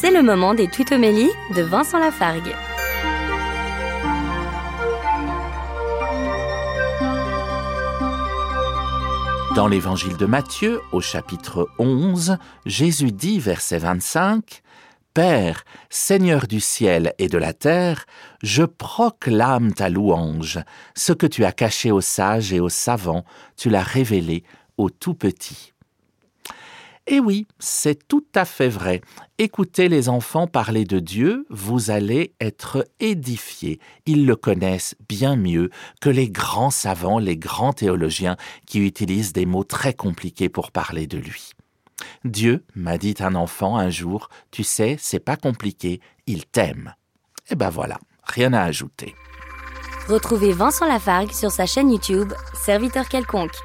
C'est le moment des tutomélies de Vincent Lafargue. Dans l'évangile de Matthieu, au chapitre 11, Jésus dit, verset 25, Père, Seigneur du ciel et de la terre, je proclame ta louange. Ce que tu as caché aux sages et aux savants, tu l'as révélé aux tout petits. Et oui, c'est tout à fait vrai. Écoutez les enfants parler de Dieu, vous allez être édifiés. Ils le connaissent bien mieux que les grands savants, les grands théologiens qui utilisent des mots très compliqués pour parler de lui. Dieu, m'a dit un enfant un jour, tu sais, c'est pas compliqué, il t'aime. Et ben voilà, rien à ajouter. Retrouvez Vincent Lafargue sur sa chaîne YouTube, Serviteur quelconque.